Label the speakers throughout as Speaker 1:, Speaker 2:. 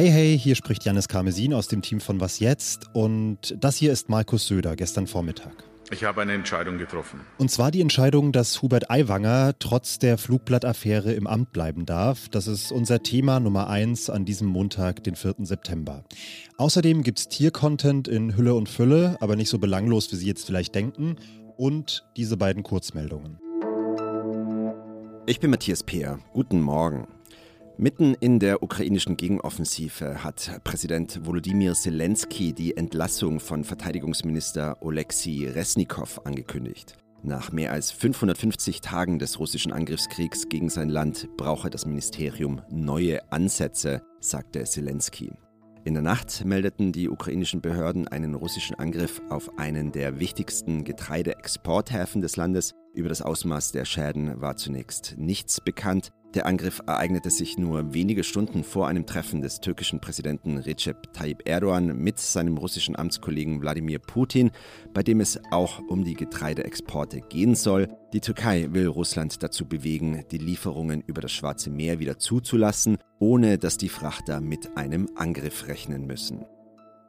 Speaker 1: Hey, hey, hier spricht Janis Karmesin aus dem Team von Was Jetzt und das hier ist Markus Söder gestern Vormittag.
Speaker 2: Ich habe eine Entscheidung getroffen.
Speaker 1: Und zwar die Entscheidung, dass Hubert Aiwanger trotz der Flugblattaffäre im Amt bleiben darf. Das ist unser Thema Nummer eins an diesem Montag, den 4. September. Außerdem gibt es Tiercontent in Hülle und Fülle, aber nicht so belanglos, wie Sie jetzt vielleicht denken. Und diese beiden Kurzmeldungen.
Speaker 3: Ich bin Matthias Peer. Guten Morgen. Mitten in der ukrainischen Gegenoffensive hat Präsident Volodymyr Zelensky die Entlassung von Verteidigungsminister Oleksiy Resnikow angekündigt. Nach mehr als 550 Tagen des russischen Angriffskriegs gegen sein Land brauche das Ministerium neue Ansätze, sagte Zelensky. In der Nacht meldeten die ukrainischen Behörden einen russischen Angriff auf einen der wichtigsten Getreideexporthäfen des Landes. Über das Ausmaß der Schäden war zunächst nichts bekannt. Der Angriff ereignete sich nur wenige Stunden vor einem Treffen des türkischen Präsidenten Recep Tayyip Erdogan mit seinem russischen Amtskollegen Wladimir Putin, bei dem es auch um die Getreideexporte gehen soll. Die Türkei will Russland dazu bewegen, die Lieferungen über das Schwarze Meer wieder zuzulassen, ohne dass die Frachter mit einem Angriff rechnen müssen.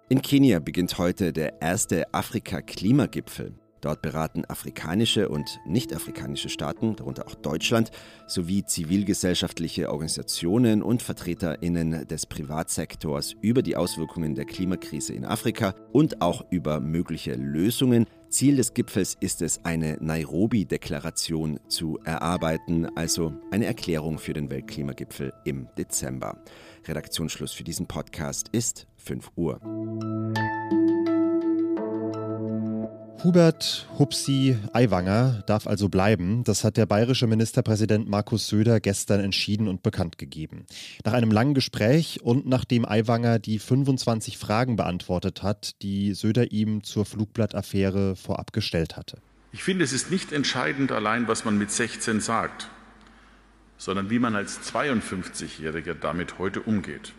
Speaker 3: In Kenia beginnt heute der erste Afrika-Klimagipfel. Dort beraten afrikanische und nicht-afrikanische Staaten, darunter auch Deutschland, sowie zivilgesellschaftliche Organisationen und Vertreterinnen des Privatsektors über die Auswirkungen der Klimakrise in Afrika und auch über mögliche Lösungen. Ziel des Gipfels ist es, eine Nairobi-Deklaration zu erarbeiten, also eine Erklärung für den Weltklimagipfel im Dezember. Redaktionsschluss für diesen Podcast ist 5 Uhr.
Speaker 1: Hubert Hupsi Aiwanger darf also bleiben. Das hat der bayerische Ministerpräsident Markus Söder gestern entschieden und bekannt gegeben. Nach einem langen Gespräch und nachdem Aiwanger die 25 Fragen beantwortet hat, die Söder ihm zur Flugblattaffäre vorab gestellt hatte.
Speaker 2: Ich finde, es ist nicht entscheidend allein, was man mit 16 sagt, sondern wie man als 52-Jähriger damit heute umgeht.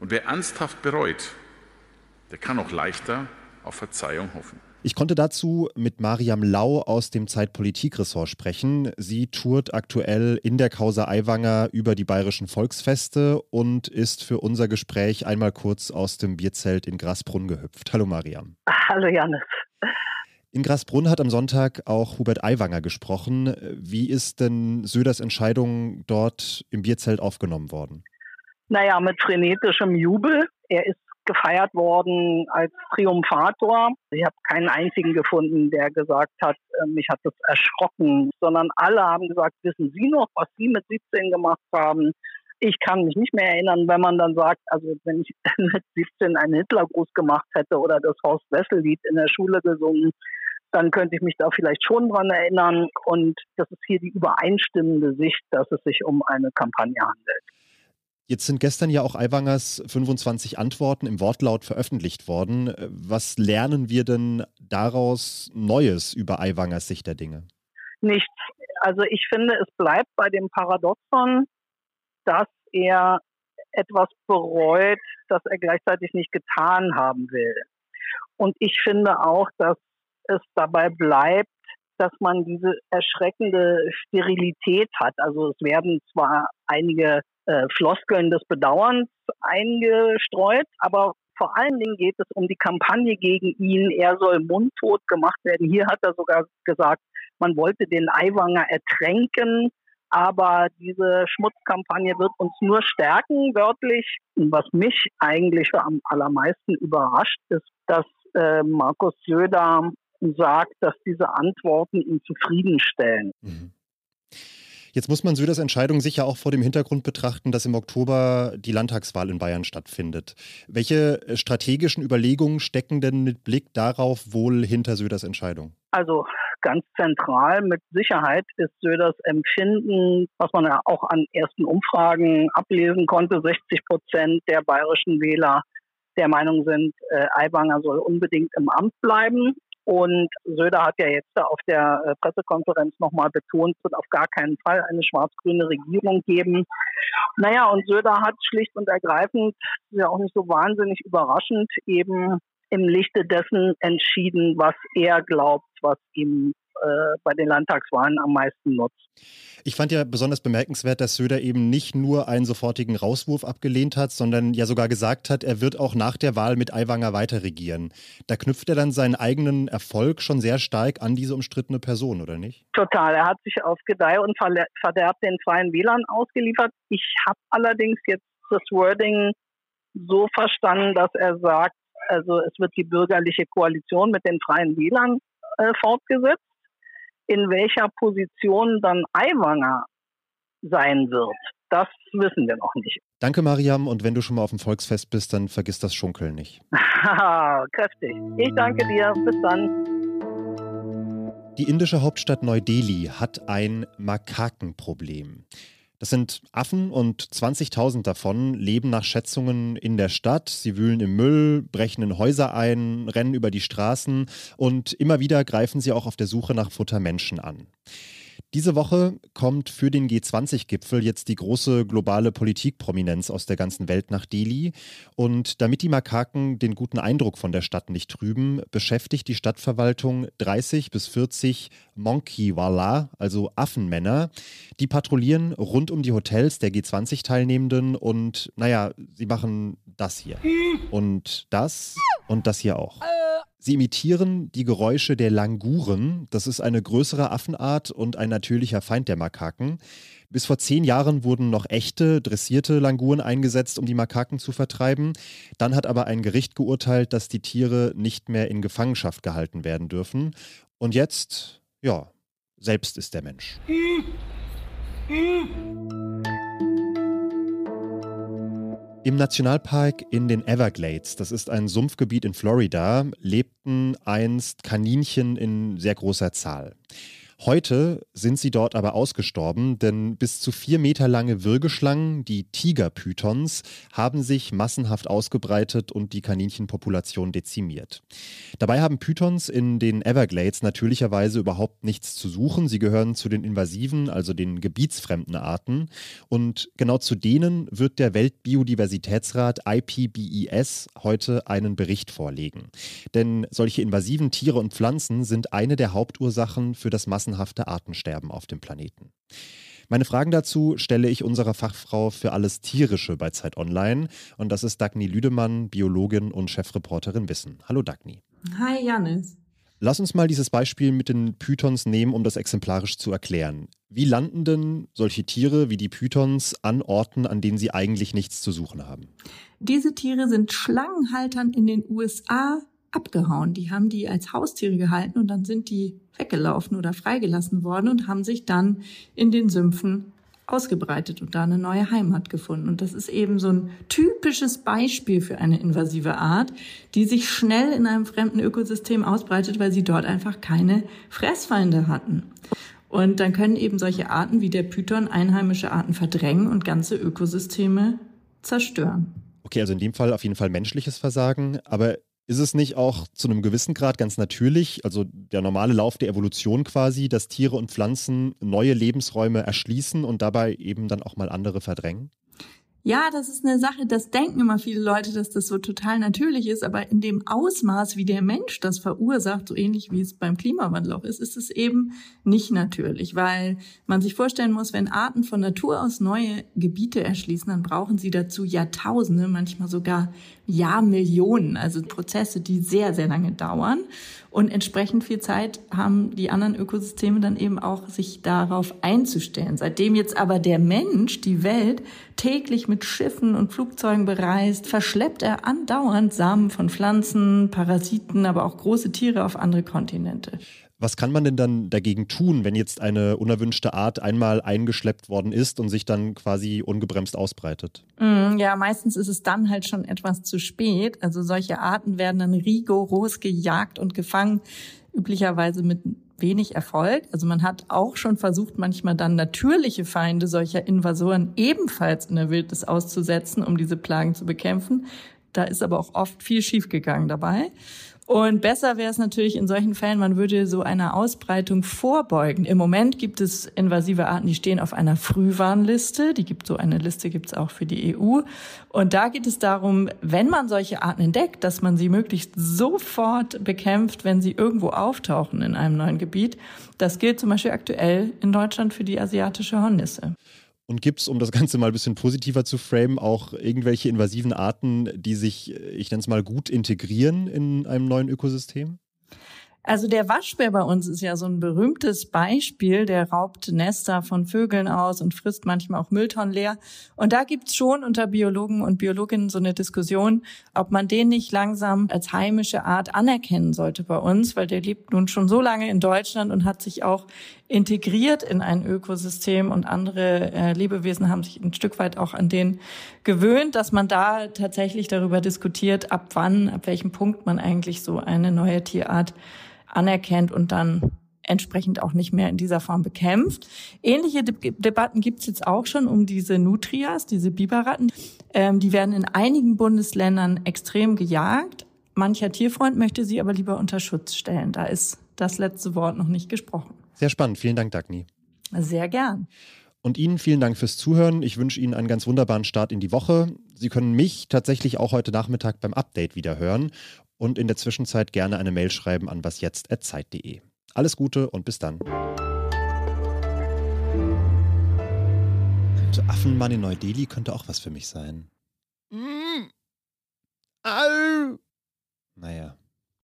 Speaker 2: Und wer ernsthaft bereut, der kann auch leichter auf Verzeihung hoffen.
Speaker 1: Ich konnte dazu mit Mariam Lau aus dem Zeitpolitik-Ressort sprechen. Sie tourt aktuell in der Causa Aiwanger über die bayerischen Volksfeste und ist für unser Gespräch einmal kurz aus dem Bierzelt in Grasbrunn gehüpft. Hallo Mariam.
Speaker 4: Hallo Janis.
Speaker 1: In Grasbrunn hat am Sonntag auch Hubert Aiwanger gesprochen. Wie ist denn Söders Entscheidung dort im Bierzelt aufgenommen worden?
Speaker 4: Naja, mit frenetischem Jubel. Er ist gefeiert worden als Triumphator. Ich habe keinen einzigen gefunden, der gesagt hat, äh, mich hat das erschrocken, sondern alle haben gesagt, wissen Sie noch, was Sie mit 17 gemacht haben? Ich kann mich nicht mehr erinnern, wenn man dann sagt, also wenn ich mit 17 einen Hitlergruß gemacht hätte oder das Horst Wessel-Lied in der Schule gesungen, dann könnte ich mich da vielleicht schon dran erinnern. Und das ist hier die übereinstimmende Sicht, dass es sich um eine Kampagne handelt.
Speaker 1: Jetzt sind gestern ja auch Aiwangers 25 Antworten im Wortlaut veröffentlicht worden. Was lernen wir denn daraus Neues über Aiwangers Sicht der Dinge?
Speaker 4: Nichts. Also ich finde, es bleibt bei dem Paradoxon, dass er etwas bereut, das er gleichzeitig nicht getan haben will. Und ich finde auch, dass es dabei bleibt, dass man diese erschreckende Sterilität hat. Also es werden zwar einige äh, Floskeln des Bedauerns eingestreut, aber vor allen Dingen geht es um die Kampagne gegen ihn. Er soll mundtot gemacht werden. Hier hat er sogar gesagt, man wollte den Aiwanger ertränken. Aber diese Schmutzkampagne wird uns nur stärken, wörtlich. Und was mich eigentlich am allermeisten überrascht, ist, dass äh, Markus Söder sagt, dass diese Antworten ihn zufriedenstellen. Mhm.
Speaker 1: Jetzt muss man Söders Entscheidung sicher auch vor dem Hintergrund betrachten, dass im Oktober die Landtagswahl in Bayern stattfindet. Welche äh, strategischen Überlegungen stecken denn mit Blick darauf wohl hinter Söders Entscheidung?
Speaker 4: Also ganz zentral mit Sicherheit ist Söders Empfinden, was man ja auch an ersten Umfragen ablesen konnte, 60 Prozent der bayerischen Wähler der Meinung sind, äh, Aiwanger soll unbedingt im Amt bleiben. Und Söder hat ja jetzt auf der äh, Pressekonferenz nochmal betont, es wird auf gar keinen Fall eine schwarz-grüne Regierung geben. Naja, und Söder hat schlicht und ergreifend, ist ja auch nicht so wahnsinnig überraschend, eben im Lichte dessen entschieden, was er glaubt, was ihm äh, bei den Landtagswahlen am meisten nutzt.
Speaker 1: Ich fand ja besonders bemerkenswert, dass Söder eben nicht nur einen sofortigen Rauswurf abgelehnt hat, sondern ja sogar gesagt hat, er wird auch nach der Wahl mit Aiwanger weiter regieren. Da knüpft er dann seinen eigenen Erfolg schon sehr stark an diese umstrittene Person, oder nicht?
Speaker 4: Total. Er hat sich auf Gedeih und Verderb den freien Wählern ausgeliefert. Ich habe allerdings jetzt das Wording so verstanden, dass er sagt, also es wird die bürgerliche Koalition mit den freien Wählern äh, fortgesetzt in welcher Position dann Aiwanger sein wird, das wissen wir noch nicht.
Speaker 1: Danke, Mariam. Und wenn du schon mal auf dem Volksfest bist, dann vergiss das Schunkeln nicht.
Speaker 4: Kräftig. Ich danke dir. Bis dann.
Speaker 1: Die indische Hauptstadt Neu-Delhi hat ein Makakenproblem. Das sind Affen und 20.000 davon leben nach Schätzungen in der Stadt. Sie wühlen im Müll, brechen in Häuser ein, rennen über die Straßen und immer wieder greifen sie auch auf der Suche nach Futter Menschen an. Diese Woche kommt für den G20-Gipfel jetzt die große globale Politikprominenz aus der ganzen Welt nach Delhi. Und damit die Makaken den guten Eindruck von der Stadt nicht trüben, beschäftigt die Stadtverwaltung 30 bis 40 Monkey-Wala, also Affenmänner. Die patrouillieren rund um die Hotels der G20-Teilnehmenden und, naja, sie machen das hier. Und das und das hier auch. Sie imitieren die Geräusche der Languren. Das ist eine größere Affenart und ein natürlicher Feind der Makaken. Bis vor zehn Jahren wurden noch echte, dressierte Languren eingesetzt, um die Makaken zu vertreiben. Dann hat aber ein Gericht geurteilt, dass die Tiere nicht mehr in Gefangenschaft gehalten werden dürfen. Und jetzt, ja, selbst ist der Mensch. Im Nationalpark in den Everglades, das ist ein Sumpfgebiet in Florida, lebten einst Kaninchen in sehr großer Zahl. Heute sind sie dort aber ausgestorben, denn bis zu vier Meter lange Würgeschlangen, die Tigerpythons, haben sich massenhaft ausgebreitet und die Kaninchenpopulation dezimiert. Dabei haben Pythons in den Everglades natürlicherweise überhaupt nichts zu suchen. Sie gehören zu den invasiven, also den gebietsfremden Arten. Und genau zu denen wird der Weltbiodiversitätsrat IPBES heute einen Bericht vorlegen. Denn solche invasiven Tiere und Pflanzen sind eine der Hauptursachen für das Massen massenhafte Artensterben auf dem Planeten. Meine Fragen dazu stelle ich unserer Fachfrau für alles Tierische bei Zeit Online. Und das ist Dagny Lüdemann, Biologin und Chefreporterin Wissen. Hallo Dagny.
Speaker 5: Hi Janis.
Speaker 1: Lass uns mal dieses Beispiel mit den Pythons nehmen, um das exemplarisch zu erklären. Wie landen denn solche Tiere wie die Pythons an Orten, an denen sie eigentlich nichts zu suchen haben?
Speaker 5: Diese Tiere sind Schlangenhaltern in den USA abgehauen. Die haben die als Haustiere gehalten und dann sind die weggelaufen oder freigelassen worden und haben sich dann in den Sümpfen ausgebreitet und da eine neue Heimat gefunden. Und das ist eben so ein typisches Beispiel für eine invasive Art, die sich schnell in einem fremden Ökosystem ausbreitet, weil sie dort einfach keine Fressfeinde hatten. Und dann können eben solche Arten wie der Python einheimische Arten verdrängen und ganze Ökosysteme zerstören.
Speaker 1: Okay, also in dem Fall auf jeden Fall menschliches Versagen. Aber ist es nicht auch zu einem gewissen Grad ganz natürlich, also der normale Lauf der Evolution quasi, dass Tiere und Pflanzen neue Lebensräume erschließen und dabei eben dann auch mal andere verdrängen?
Speaker 5: Ja, das ist eine Sache, das denken immer viele Leute, dass das so total natürlich ist, aber in dem Ausmaß, wie der Mensch das verursacht, so ähnlich wie es beim Klimawandel auch ist, ist es eben nicht natürlich, weil man sich vorstellen muss, wenn Arten von Natur aus neue Gebiete erschließen, dann brauchen sie dazu Jahrtausende, manchmal sogar Jahrmillionen, also Prozesse, die sehr, sehr lange dauern. Und entsprechend viel Zeit haben die anderen Ökosysteme dann eben auch, sich darauf einzustellen. Seitdem jetzt aber der Mensch die Welt täglich mit Schiffen und Flugzeugen bereist, verschleppt er andauernd Samen von Pflanzen, Parasiten, aber auch große Tiere auf andere Kontinente.
Speaker 1: Was kann man denn dann dagegen tun, wenn jetzt eine unerwünschte Art einmal eingeschleppt worden ist und sich dann quasi ungebremst ausbreitet?
Speaker 5: Mm, ja, meistens ist es dann halt schon etwas zu spät. Also solche Arten werden dann rigoros gejagt und gefangen, üblicherweise mit wenig Erfolg. Also man hat auch schon versucht, manchmal dann natürliche Feinde solcher Invasoren ebenfalls in der Wildnis auszusetzen, um diese Plagen zu bekämpfen. Da ist aber auch oft viel schiefgegangen dabei. Und besser wäre es natürlich in solchen Fällen, man würde so einer Ausbreitung vorbeugen. Im Moment gibt es invasive Arten, die stehen auf einer Frühwarnliste. Die gibt so eine Liste gibt es auch für die EU. Und da geht es darum, wenn man solche Arten entdeckt, dass man sie möglichst sofort bekämpft, wenn sie irgendwo auftauchen in einem neuen Gebiet. Das gilt zum Beispiel aktuell in Deutschland für die asiatische Hornisse.
Speaker 1: Und gibt es, um das Ganze mal ein bisschen positiver zu framen, auch irgendwelche invasiven Arten, die sich, ich nenne es mal, gut integrieren in einem neuen Ökosystem?
Speaker 5: Also der Waschbär bei uns ist ja so ein berühmtes Beispiel. Der raubt Nester von Vögeln aus und frisst manchmal auch Mülltonnen leer. Und da gibt's schon unter Biologen und Biologinnen so eine Diskussion, ob man den nicht langsam als heimische Art anerkennen sollte bei uns, weil der lebt nun schon so lange in Deutschland und hat sich auch integriert in ein Ökosystem und andere äh, Lebewesen haben sich ein Stück weit auch an den gewöhnt, dass man da tatsächlich darüber diskutiert, ab wann, ab welchem Punkt man eigentlich so eine neue Tierart anerkennt und dann entsprechend auch nicht mehr in dieser Form bekämpft. Ähnliche De Debatten gibt es jetzt auch schon um diese Nutrias, diese Biberratten. Ähm, die werden in einigen Bundesländern extrem gejagt. Mancher Tierfreund möchte sie aber lieber unter Schutz stellen. Da ist das letzte Wort noch nicht gesprochen.
Speaker 1: Sehr spannend. Vielen Dank, Dagny.
Speaker 5: Sehr gern.
Speaker 1: Und Ihnen vielen Dank fürs Zuhören. Ich wünsche Ihnen einen ganz wunderbaren Start in die Woche. Sie können mich tatsächlich auch heute Nachmittag beim Update wieder hören und in der Zwischenzeit gerne eine Mail schreiben an wasjetzt.zeit.de. Alles Gute und bis dann. So Affenmann in Neu-Delhi könnte auch was für mich sein. Mm. Au. Naja.